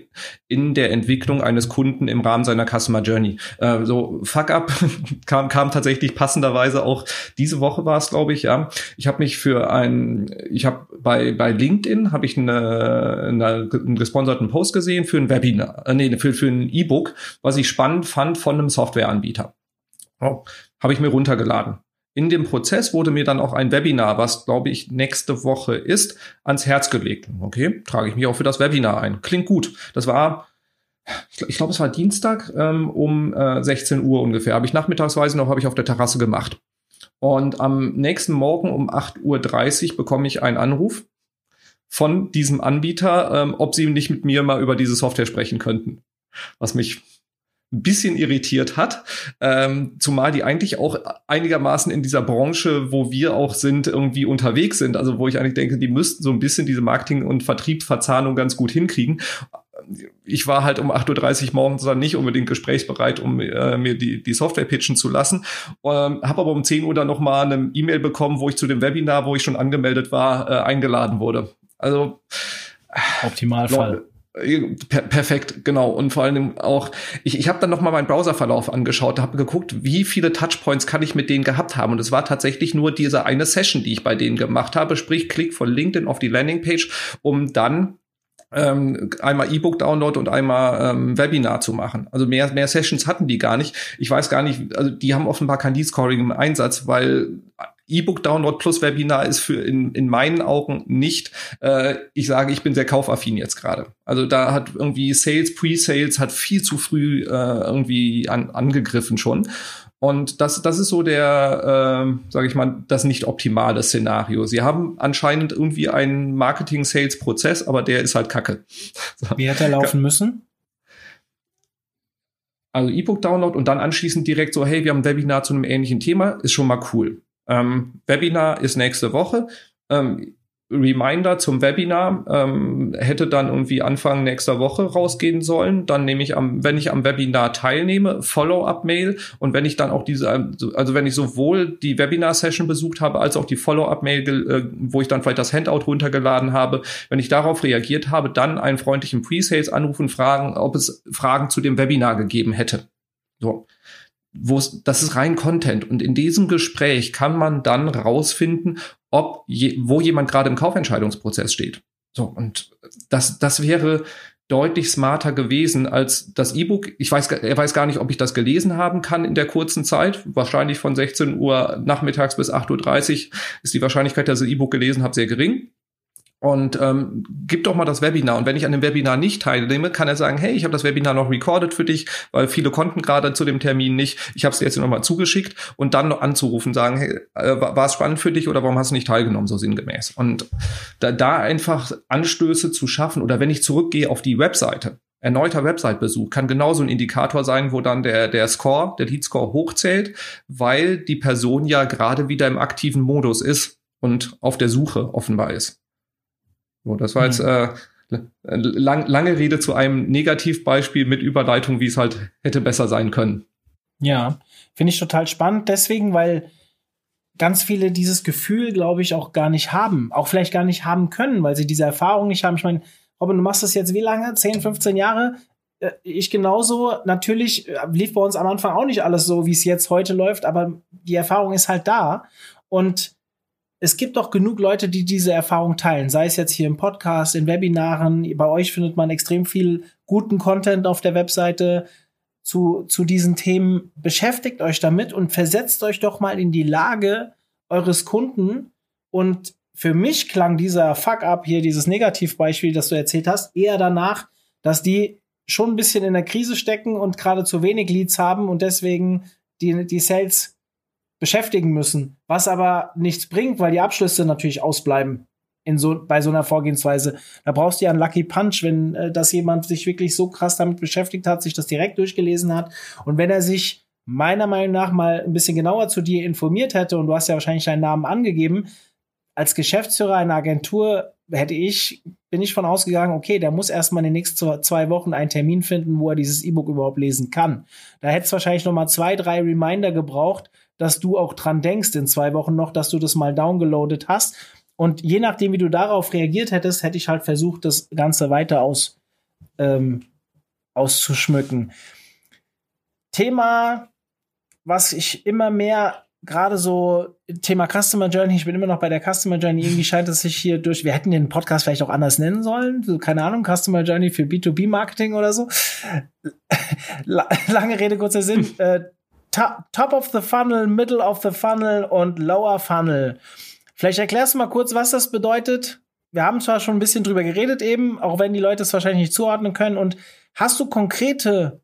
in der Entwicklung eines Kunden im Rahmen seiner Customer Journey. Äh, so Fuck up [LAUGHS] kam, kam tatsächlich passenderweise auch diese Woche war es, glaube ich, ja. Ich habe mich für ein, ich habe bei, bei LinkedIn habe ich eine, eine, einen gesponserten Post gesehen für ein Webinar, äh, nee, für, für ein E-Book, was ich spannend fand von einem Softwareanbieter. Oh, habe ich mir runtergeladen. In dem Prozess wurde mir dann auch ein Webinar, was glaube ich nächste Woche ist, ans Herz gelegt. Okay, trage ich mich auch für das Webinar ein. Klingt gut. Das war ich glaube, es war Dienstag ähm, um äh, 16 Uhr ungefähr. Habe ich nachmittagsweise noch, habe ich auf der Terrasse gemacht. Und am nächsten Morgen um 8.30 Uhr bekomme ich einen Anruf von diesem Anbieter, ähm, ob sie nicht mit mir mal über diese Software sprechen könnten. Was mich ein bisschen irritiert hat, ähm, zumal die eigentlich auch einigermaßen in dieser Branche, wo wir auch sind, irgendwie unterwegs sind. Also wo ich eigentlich denke, die müssten so ein bisschen diese Marketing- und Vertriebsverzahnung ganz gut hinkriegen. Ich war halt um 8.30 Uhr morgens dann nicht unbedingt gesprächsbereit, um äh, mir die, die Software pitchen zu lassen. Ähm, habe aber um 10 Uhr dann nochmal eine E-Mail bekommen, wo ich zu dem Webinar, wo ich schon angemeldet war, äh, eingeladen wurde. Also Optimalfall. Per perfekt, genau. Und vor allem auch, ich, ich habe dann noch mal meinen Browserverlauf angeschaut, habe geguckt, wie viele Touchpoints kann ich mit denen gehabt haben. Und es war tatsächlich nur diese eine Session, die ich bei denen gemacht habe, sprich Klick von LinkedIn auf die Landingpage, um dann ähm, einmal E-Book-Download und einmal ähm, Webinar zu machen. Also mehr, mehr Sessions hatten die gar nicht. Ich weiß gar nicht, also die haben offenbar kein Lead-Scoring im Einsatz, weil E-Book-Download plus Webinar ist für in, in meinen Augen nicht, äh, ich sage, ich bin sehr kaufaffin jetzt gerade. Also da hat irgendwie Sales, Pre-Sales hat viel zu früh äh, irgendwie an, angegriffen schon. Und das, das ist so der, äh, sage ich mal, das nicht optimale Szenario. Sie haben anscheinend irgendwie einen Marketing-Sales-Prozess, aber der ist halt kacke. Wie hätte er laufen müssen? Also E-Book-Download und dann anschließend direkt so, hey, wir haben ein Webinar zu einem ähnlichen Thema, ist schon mal cool. Ähm, Webinar ist nächste Woche. Ähm, Reminder zum Webinar ähm, hätte dann irgendwie Anfang nächster Woche rausgehen sollen. Dann nehme ich am, wenn ich am Webinar teilnehme, Follow-up-Mail und wenn ich dann auch diese, also wenn ich sowohl die Webinar-Session besucht habe, als auch die Follow-up-Mail, äh, wo ich dann vielleicht das Handout runtergeladen habe, wenn ich darauf reagiert habe, dann einen freundlichen Pre-Sales anrufen, fragen, ob es Fragen zu dem Webinar gegeben hätte. So wo das ist rein Content. Und in diesem Gespräch kann man dann rausfinden, ob je, wo jemand gerade im Kaufentscheidungsprozess steht. So, und das, das wäre deutlich smarter gewesen als das E-Book. Ich weiß, er weiß gar nicht, ob ich das gelesen haben kann in der kurzen Zeit. Wahrscheinlich von 16 Uhr nachmittags bis 8.30 Uhr ist die Wahrscheinlichkeit, dass ich das E-Book gelesen habe, sehr gering. Und ähm, gib doch mal das Webinar. Und wenn ich an dem Webinar nicht teilnehme, kann er sagen, hey, ich habe das Webinar noch recorded für dich, weil viele konnten gerade zu dem Termin nicht. Ich habe es dir jetzt nochmal zugeschickt und dann noch anzurufen, sagen, hey, äh, war es spannend für dich oder warum hast du nicht teilgenommen, so sinngemäß. Und da, da einfach Anstöße zu schaffen oder wenn ich zurückgehe auf die Webseite, erneuter Website-Besuch kann genauso ein Indikator sein, wo dann der, der Score, der Lead-Score hochzählt, weil die Person ja gerade wieder im aktiven Modus ist und auf der Suche offenbar ist. So, das war jetzt mhm. äh, lang, lange Rede zu einem Negativbeispiel mit Überleitung, wie es halt hätte besser sein können. Ja, finde ich total spannend. Deswegen, weil ganz viele dieses Gefühl, glaube ich, auch gar nicht haben. Auch vielleicht gar nicht haben können, weil sie diese Erfahrung nicht haben. Ich meine, Robin, du machst das jetzt wie lange? 10, 15 Jahre? Äh, ich genauso. Natürlich äh, lief bei uns am Anfang auch nicht alles so, wie es jetzt heute läuft, aber die Erfahrung ist halt da. Und es gibt doch genug Leute, die diese Erfahrung teilen, sei es jetzt hier im Podcast, in Webinaren. Bei euch findet man extrem viel guten Content auf der Webseite zu, zu diesen Themen. Beschäftigt euch damit und versetzt euch doch mal in die Lage eures Kunden. Und für mich klang dieser Fuck-up hier, dieses Negativbeispiel, das du erzählt hast, eher danach, dass die schon ein bisschen in der Krise stecken und gerade zu wenig Leads haben und deswegen die, die Sales beschäftigen müssen, was aber nichts bringt, weil die Abschlüsse natürlich ausbleiben in so, bei so einer Vorgehensweise. Da brauchst du ja einen Lucky Punch, wenn äh, das jemand sich wirklich so krass damit beschäftigt hat, sich das direkt durchgelesen hat und wenn er sich meiner Meinung nach mal ein bisschen genauer zu dir informiert hätte und du hast ja wahrscheinlich deinen Namen angegeben, als Geschäftsführer einer Agentur hätte ich, bin ich von ausgegangen, okay, der muss erstmal in den nächsten zwei Wochen einen Termin finden, wo er dieses E-Book überhaupt lesen kann. Da hätte es wahrscheinlich noch mal zwei, drei Reminder gebraucht, dass du auch dran denkst in zwei Wochen noch, dass du das mal downgeloadet hast. Und je nachdem, wie du darauf reagiert hättest, hätte ich halt versucht, das Ganze weiter aus, ähm, auszuschmücken. Thema, was ich immer mehr gerade so Thema Customer Journey, ich bin immer noch bei der Customer Journey, irgendwie scheint es sich hier durch, wir hätten den Podcast vielleicht auch anders nennen sollen, so, keine Ahnung, Customer Journey für B2B Marketing oder so. [LAUGHS] Lange Rede, kurzer Sinn. [LAUGHS] äh, Top of the Funnel, Middle of the Funnel und Lower Funnel. Vielleicht erklärst du mal kurz, was das bedeutet. Wir haben zwar schon ein bisschen drüber geredet eben, auch wenn die Leute es wahrscheinlich nicht zuordnen können. Und hast du konkrete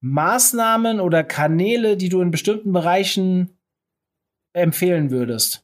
Maßnahmen oder Kanäle, die du in bestimmten Bereichen empfehlen würdest?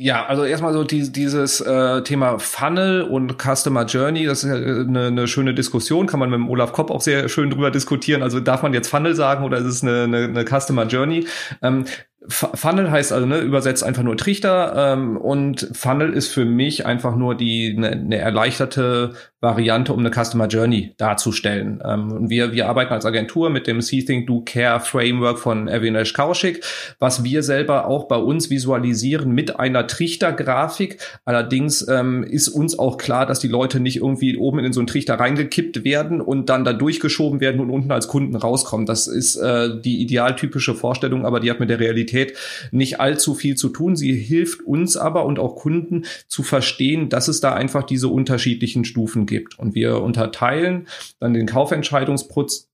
Ja, also erstmal so die, dieses äh, Thema Funnel und Customer Journey, das ist ja eine, eine schöne Diskussion, kann man mit dem Olaf Kopp auch sehr schön drüber diskutieren. Also darf man jetzt Funnel sagen oder ist es eine, eine, eine Customer Journey? Ähm, Funnel heißt also ne, übersetzt einfach nur Trichter ähm, und Funnel ist für mich einfach nur die eine ne erleichterte Variante, um eine Customer Journey darzustellen. Ähm, und wir wir arbeiten als Agentur mit dem See Think Do Care Framework von Avinash Kaushik, was wir selber auch bei uns visualisieren mit einer Trichtergrafik. Allerdings ähm, ist uns auch klar, dass die Leute nicht irgendwie oben in so einen Trichter reingekippt werden und dann da durchgeschoben werden und unten als Kunden rauskommen. Das ist äh, die idealtypische Vorstellung, aber die hat mit der Realität Qualität nicht allzu viel zu tun. Sie hilft uns aber und auch Kunden zu verstehen, dass es da einfach diese unterschiedlichen Stufen gibt. Und wir unterteilen dann den Kaufentscheidungsprozess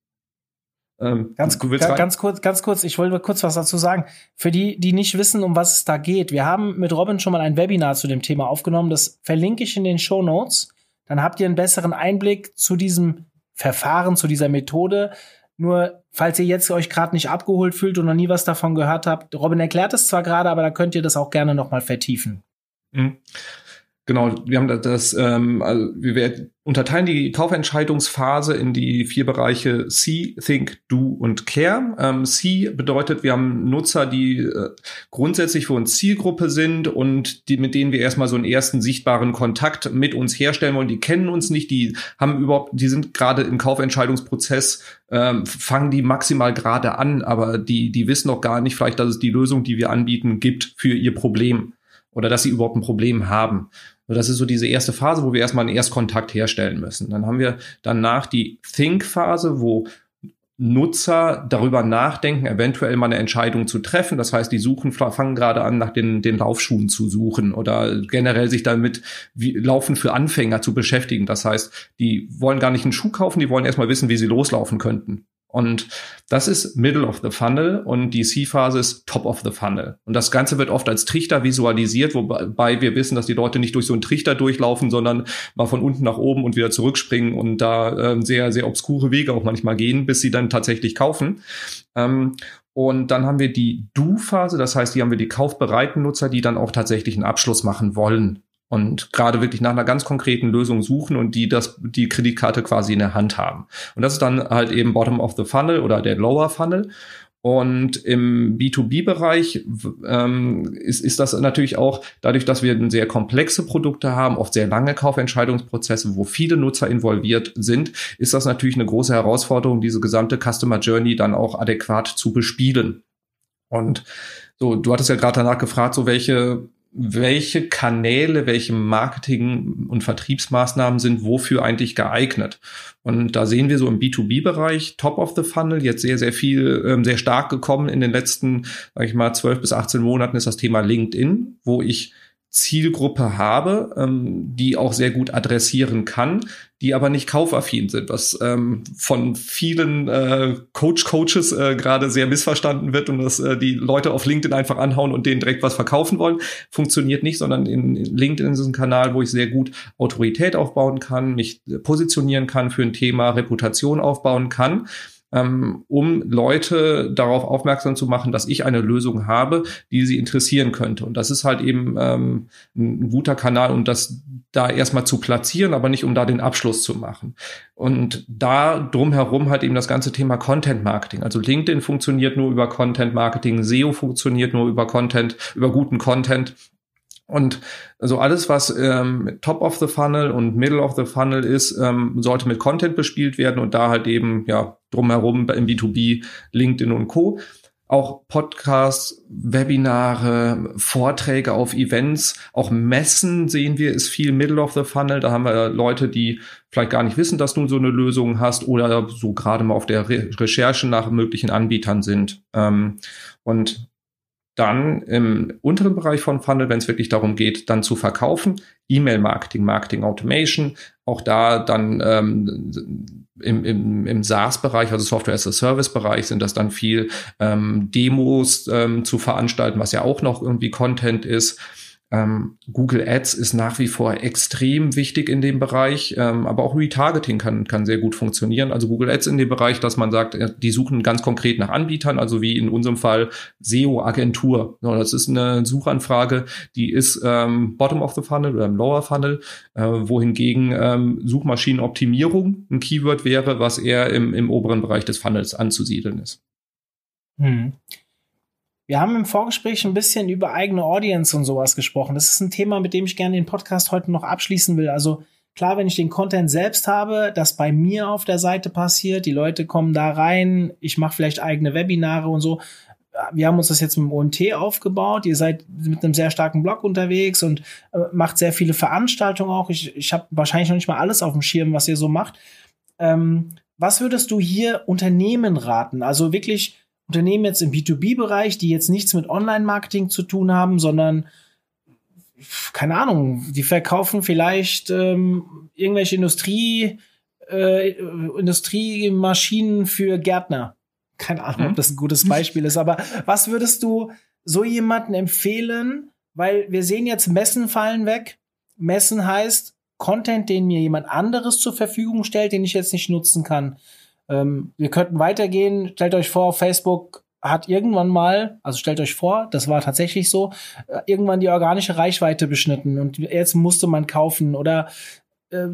ähm, ganz, ganz kurz, ganz kurz, ich wollte kurz was dazu sagen. Für die, die nicht wissen, um was es da geht, wir haben mit Robin schon mal ein Webinar zu dem Thema aufgenommen. Das verlinke ich in den Show Notes. Dann habt ihr einen besseren Einblick zu diesem Verfahren, zu dieser Methode. Nur, falls ihr jetzt euch gerade nicht abgeholt fühlt und noch nie was davon gehört habt, Robin erklärt es zwar gerade, aber da könnt ihr das auch gerne noch mal vertiefen. Mhm. Genau, wir haben das, ähm, also wir unterteilen die Kaufentscheidungsphase in die vier Bereiche See, Think, Do und Care. Ähm, See bedeutet, wir haben Nutzer, die äh, grundsätzlich für uns Zielgruppe sind und die, mit denen wir erstmal so einen ersten sichtbaren Kontakt mit uns herstellen wollen. Die kennen uns nicht, die haben überhaupt, die sind gerade im Kaufentscheidungsprozess, ähm, fangen die maximal gerade an, aber die, die wissen noch gar nicht vielleicht, dass es die Lösung, die wir anbieten, gibt für ihr Problem oder dass sie überhaupt ein Problem haben. Das ist so diese erste Phase, wo wir erstmal einen Erstkontakt herstellen müssen. Dann haben wir danach die Think-Phase, wo Nutzer darüber nachdenken, eventuell mal eine Entscheidung zu treffen. Das heißt, die suchen, fangen gerade an, nach den, den Laufschuhen zu suchen oder generell sich damit wie, Laufen für Anfänger zu beschäftigen. Das heißt, die wollen gar nicht einen Schuh kaufen, die wollen erstmal wissen, wie sie loslaufen könnten. Und das ist Middle of the Funnel und die C-Phase ist Top of the Funnel. Und das Ganze wird oft als Trichter visualisiert, wobei wir wissen, dass die Leute nicht durch so einen Trichter durchlaufen, sondern mal von unten nach oben und wieder zurückspringen und da äh, sehr, sehr obskure Wege auch manchmal gehen, bis sie dann tatsächlich kaufen. Ähm, und dann haben wir die Do-Phase, das heißt, hier haben wir die kaufbereiten Nutzer, die dann auch tatsächlich einen Abschluss machen wollen und gerade wirklich nach einer ganz konkreten Lösung suchen und die das die Kreditkarte quasi in der Hand haben. Und das ist dann halt eben Bottom of the Funnel oder der Lower Funnel. Und im B2B-Bereich ähm, ist, ist das natürlich auch dadurch, dass wir sehr komplexe Produkte haben, oft sehr lange Kaufentscheidungsprozesse, wo viele Nutzer involviert sind, ist das natürlich eine große Herausforderung, diese gesamte Customer Journey dann auch adäquat zu bespielen. Und so, du hattest ja gerade danach gefragt, so welche welche Kanäle, welche Marketing- und Vertriebsmaßnahmen sind wofür eigentlich geeignet. Und da sehen wir so im B2B-Bereich, Top of the Funnel, jetzt sehr, sehr viel, ähm, sehr stark gekommen in den letzten, sag ich mal, 12 bis 18 Monaten ist das Thema LinkedIn, wo ich Zielgruppe habe, ähm, die auch sehr gut adressieren kann, die aber nicht kaufaffin sind, was ähm, von vielen äh, Coach-Coaches äh, gerade sehr missverstanden wird und dass äh, die Leute auf LinkedIn einfach anhauen und denen direkt was verkaufen wollen. Funktioniert nicht, sondern in, in LinkedIn ist ein Kanal, wo ich sehr gut Autorität aufbauen kann, mich positionieren kann für ein Thema, Reputation aufbauen kann ähm, um Leute darauf aufmerksam zu machen, dass ich eine Lösung habe, die sie interessieren könnte. Und das ist halt eben ähm, ein guter Kanal, um das da erstmal zu platzieren, aber nicht um da den Abschluss zu machen. Und da drumherum halt eben das ganze Thema Content Marketing. Also LinkedIn funktioniert nur über Content Marketing, SEO funktioniert nur über Content, über guten Content. Und also alles, was ähm, Top of the Funnel und Middle of the Funnel ist, ähm, sollte mit Content bespielt werden und da halt eben ja drumherum im B2B, LinkedIn und Co. Auch Podcasts, Webinare, Vorträge auf Events, auch Messen sehen wir, ist viel Middle of the Funnel. Da haben wir Leute, die vielleicht gar nicht wissen, dass du so eine Lösung hast oder so gerade mal auf der Re Recherche nach möglichen Anbietern sind. Ähm, und dann im unteren Bereich von Funnel, wenn es wirklich darum geht, dann zu verkaufen, E-Mail-Marketing, Marketing Automation, auch da dann ähm, im, im, im SaaS-Bereich, also Software as a Service-Bereich, sind das dann viel ähm, Demos ähm, zu veranstalten, was ja auch noch irgendwie Content ist. Ähm, Google Ads ist nach wie vor extrem wichtig in dem Bereich, ähm, aber auch Retargeting kann, kann sehr gut funktionieren. Also Google Ads in dem Bereich, dass man sagt, äh, die suchen ganz konkret nach Anbietern, also wie in unserem Fall SEO-Agentur. das ist eine Suchanfrage, die ist ähm, Bottom of the Funnel oder im Lower Funnel, äh, wohingegen Suchmaschinenoptimierung ein Keyword wäre, was eher im, im oberen Bereich des Funnels anzusiedeln ist. Hm. Wir haben im Vorgespräch ein bisschen über eigene Audience und sowas gesprochen. Das ist ein Thema, mit dem ich gerne den Podcast heute noch abschließen will. Also klar, wenn ich den Content selbst habe, das bei mir auf der Seite passiert, die Leute kommen da rein, ich mache vielleicht eigene Webinare und so. Wir haben uns das jetzt mit dem OMT aufgebaut. Ihr seid mit einem sehr starken Blog unterwegs und äh, macht sehr viele Veranstaltungen auch. Ich, ich habe wahrscheinlich noch nicht mal alles auf dem Schirm, was ihr so macht. Ähm, was würdest du hier Unternehmen raten? Also wirklich Unternehmen jetzt im B2B-Bereich, die jetzt nichts mit Online-Marketing zu tun haben, sondern keine Ahnung, die verkaufen vielleicht ähm, irgendwelche Industrie, äh, Industriemaschinen für Gärtner. Keine Ahnung, mhm. ob das ein gutes Beispiel ist, aber was würdest du so jemanden empfehlen? Weil wir sehen jetzt Messen fallen weg. Messen heißt Content, den mir jemand anderes zur Verfügung stellt, den ich jetzt nicht nutzen kann. Ähm, wir könnten weitergehen. Stellt euch vor, Facebook hat irgendwann mal, also stellt euch vor, das war tatsächlich so, äh, irgendwann die organische Reichweite beschnitten und jetzt musste man kaufen oder äh,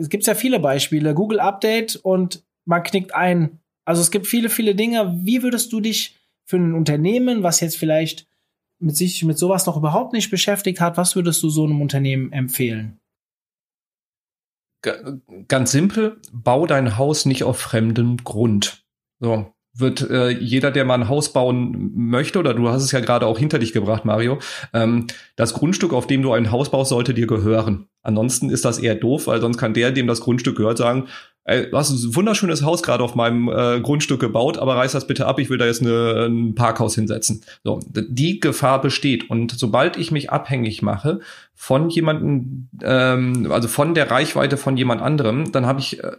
es gibt ja viele Beispiele. Google Update und man knickt ein. Also es gibt viele, viele Dinge. Wie würdest du dich für ein Unternehmen, was jetzt vielleicht mit sich mit sowas noch überhaupt nicht beschäftigt hat, was würdest du so einem Unternehmen empfehlen? Ganz simpel, bau dein Haus nicht auf fremdem Grund. So wird äh, jeder, der mal ein Haus bauen möchte, oder du hast es ja gerade auch hinter dich gebracht, Mario, ähm, das Grundstück, auf dem du ein Haus baust, sollte dir gehören. Ansonsten ist das eher doof, weil sonst kann der, dem das Grundstück gehört, sagen, ey, du hast ein wunderschönes Haus gerade auf meinem äh, Grundstück gebaut, aber reiß das bitte ab, ich will da jetzt eine, ein Parkhaus hinsetzen. So, die Gefahr besteht. Und sobald ich mich abhängig mache von jemandem, ähm, also von der Reichweite von jemand anderem, dann habe ich äh,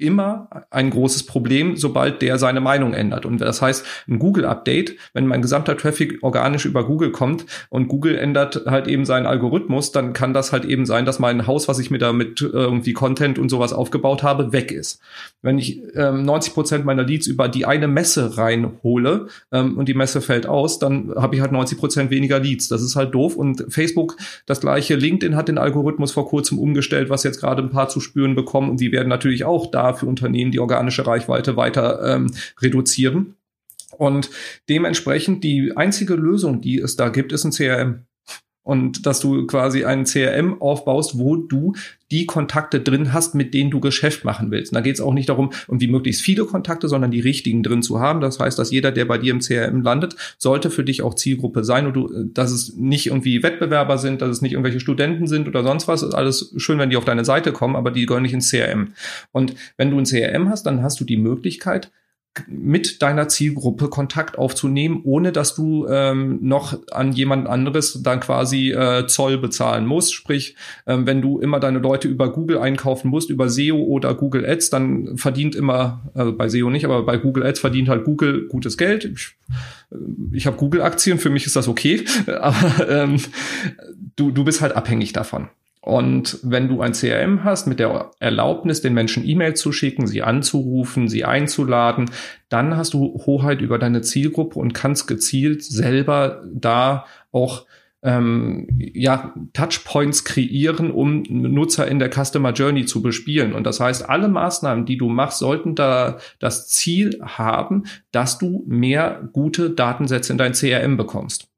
immer ein großes Problem, sobald der seine Meinung ändert. Und das heißt, ein Google-Update, wenn mein gesamter Traffic organisch über Google kommt und Google ändert halt eben seinen Algorithmus, dann kann das halt eben sein, dass mein Haus, was ich mir da mit irgendwie Content und sowas aufgebaut habe, weg ist. Wenn ich ähm, 90 Prozent meiner Leads über die eine Messe reinhole ähm, und die Messe fällt aus, dann habe ich halt 90 Prozent weniger Leads. Das ist halt doof. Und Facebook das gleiche. LinkedIn hat den Algorithmus vor kurzem umgestellt, was jetzt gerade ein paar zu spüren bekommen. Und die werden natürlich auch da für Unternehmen die organische Reichweite weiter ähm, reduzieren. Und dementsprechend die einzige Lösung, die es da gibt, ist ein CRM und dass du quasi einen CRM aufbaust, wo du die Kontakte drin hast, mit denen du Geschäft machen willst. Und da geht es auch nicht darum, irgendwie möglichst viele Kontakte, sondern die richtigen drin zu haben. Das heißt, dass jeder, der bei dir im CRM landet, sollte für dich auch Zielgruppe sein und du, dass es nicht irgendwie Wettbewerber sind, dass es nicht irgendwelche Studenten sind oder sonst was. Ist alles schön, wenn die auf deine Seite kommen, aber die gehören nicht ins CRM. Und wenn du ein CRM hast, dann hast du die Möglichkeit, mit deiner Zielgruppe Kontakt aufzunehmen, ohne dass du ähm, noch an jemand anderes dann quasi äh, Zoll bezahlen musst. Sprich, ähm, wenn du immer deine Leute über Google einkaufen musst, über SEO oder Google Ads, dann verdient immer, also bei SEO nicht, aber bei Google Ads verdient halt Google gutes Geld. Ich, äh, ich habe Google-Aktien, für mich ist das okay, [LAUGHS] aber ähm, du, du bist halt abhängig davon. Und wenn du ein CRM hast mit der Erlaubnis, den Menschen E-Mail zu schicken, sie anzurufen, sie einzuladen, dann hast du Hoheit über deine Zielgruppe und kannst gezielt selber da auch ähm, ja, Touchpoints kreieren, um Nutzer in der Customer Journey zu bespielen. Und das heißt, alle Maßnahmen, die du machst, sollten da das Ziel haben, dass du mehr gute Datensätze in dein CRM bekommst.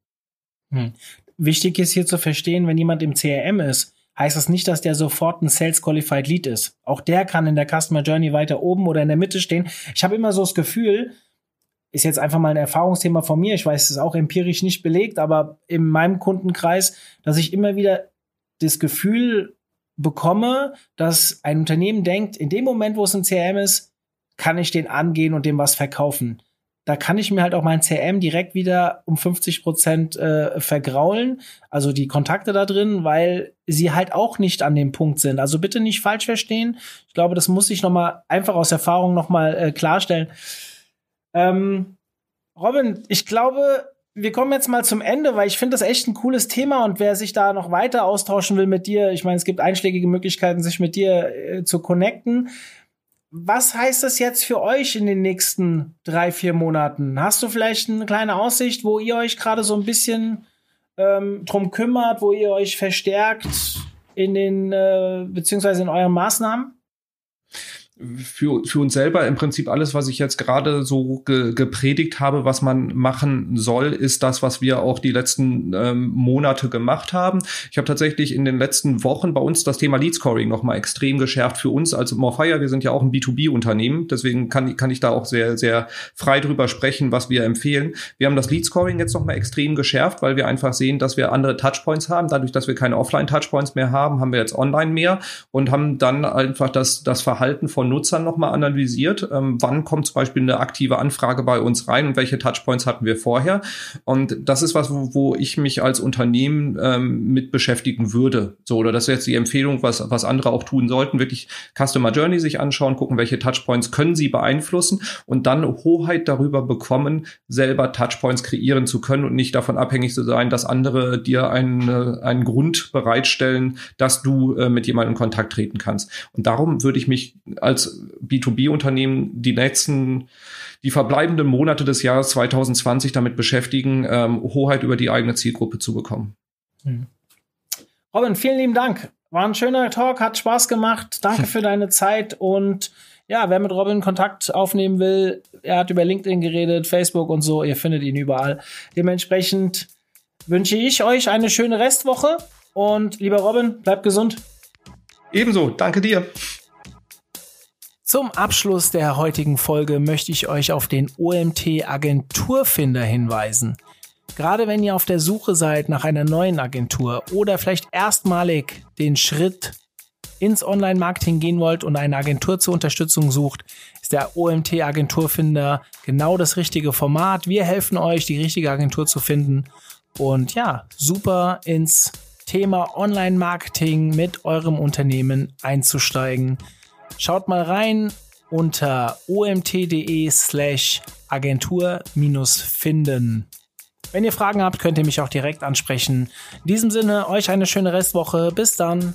Hm. Wichtig ist hier zu verstehen, wenn jemand im CRM ist, heißt das nicht, dass der sofort ein Sales Qualified Lead ist. Auch der kann in der Customer Journey weiter oben oder in der Mitte stehen. Ich habe immer so das Gefühl, ist jetzt einfach mal ein Erfahrungsthema von mir. Ich weiß, es ist auch empirisch nicht belegt, aber in meinem Kundenkreis, dass ich immer wieder das Gefühl bekomme, dass ein Unternehmen denkt, in dem Moment, wo es ein CRM ist, kann ich den angehen und dem was verkaufen da kann ich mir halt auch mein CM direkt wieder um 50 Prozent äh, vergraulen, also die Kontakte da drin, weil sie halt auch nicht an dem Punkt sind. Also bitte nicht falsch verstehen. Ich glaube, das muss ich noch mal einfach aus Erfahrung noch mal äh, klarstellen. Ähm, Robin, ich glaube, wir kommen jetzt mal zum Ende, weil ich finde das echt ein cooles Thema und wer sich da noch weiter austauschen will mit dir, ich meine, es gibt einschlägige Möglichkeiten, sich mit dir äh, zu connecten. Was heißt das jetzt für euch in den nächsten drei, vier Monaten? Hast du vielleicht eine kleine Aussicht, wo ihr euch gerade so ein bisschen ähm, drum kümmert, wo ihr euch verstärkt in den, äh, beziehungsweise in euren Maßnahmen? Für, für uns selber im Prinzip alles, was ich jetzt gerade so ge, gepredigt habe, was man machen soll, ist das, was wir auch die letzten ähm, Monate gemacht haben. Ich habe tatsächlich in den letzten Wochen bei uns das Thema Lead Scoring nochmal extrem geschärft für uns als Morfire. Wir sind ja auch ein B2B-Unternehmen, deswegen kann, kann ich da auch sehr, sehr frei drüber sprechen, was wir empfehlen. Wir haben das Lead Scoring jetzt nochmal extrem geschärft, weil wir einfach sehen, dass wir andere Touchpoints haben. Dadurch, dass wir keine Offline-Touchpoints mehr haben, haben wir jetzt online mehr und haben dann einfach das, das Verhalten von Nutzern nochmal analysiert. Ähm, wann kommt zum Beispiel eine aktive Anfrage bei uns rein und welche Touchpoints hatten wir vorher? Und das ist was, wo, wo ich mich als Unternehmen ähm, mit beschäftigen würde. So, oder das ist jetzt die Empfehlung, was, was andere auch tun sollten, wirklich Customer Journey sich anschauen, gucken, welche Touchpoints können sie beeinflussen und dann Hoheit darüber bekommen, selber Touchpoints kreieren zu können und nicht davon abhängig zu sein, dass andere dir einen, einen Grund bereitstellen, dass du äh, mit jemandem in Kontakt treten kannst. Und darum würde ich mich als als B2B-Unternehmen die letzten, die verbleibenden Monate des Jahres 2020 damit beschäftigen, ähm, Hoheit über die eigene Zielgruppe zu bekommen. Robin, vielen lieben Dank. War ein schöner Talk, hat Spaß gemacht. Danke für deine Zeit und ja, wer mit Robin Kontakt aufnehmen will, er hat über LinkedIn geredet, Facebook und so, ihr findet ihn überall. Dementsprechend wünsche ich euch eine schöne Restwoche und lieber Robin, bleibt gesund. Ebenso, danke dir. Zum Abschluss der heutigen Folge möchte ich euch auf den OMT Agenturfinder hinweisen. Gerade wenn ihr auf der Suche seid nach einer neuen Agentur oder vielleicht erstmalig den Schritt ins Online-Marketing gehen wollt und eine Agentur zur Unterstützung sucht, ist der OMT Agenturfinder genau das richtige Format. Wir helfen euch, die richtige Agentur zu finden und ja, super ins Thema Online-Marketing mit eurem Unternehmen einzusteigen. Schaut mal rein, unter omt.de slash agentur-finden. Wenn ihr Fragen habt, könnt ihr mich auch direkt ansprechen. In diesem Sinne, euch eine schöne Restwoche. Bis dann.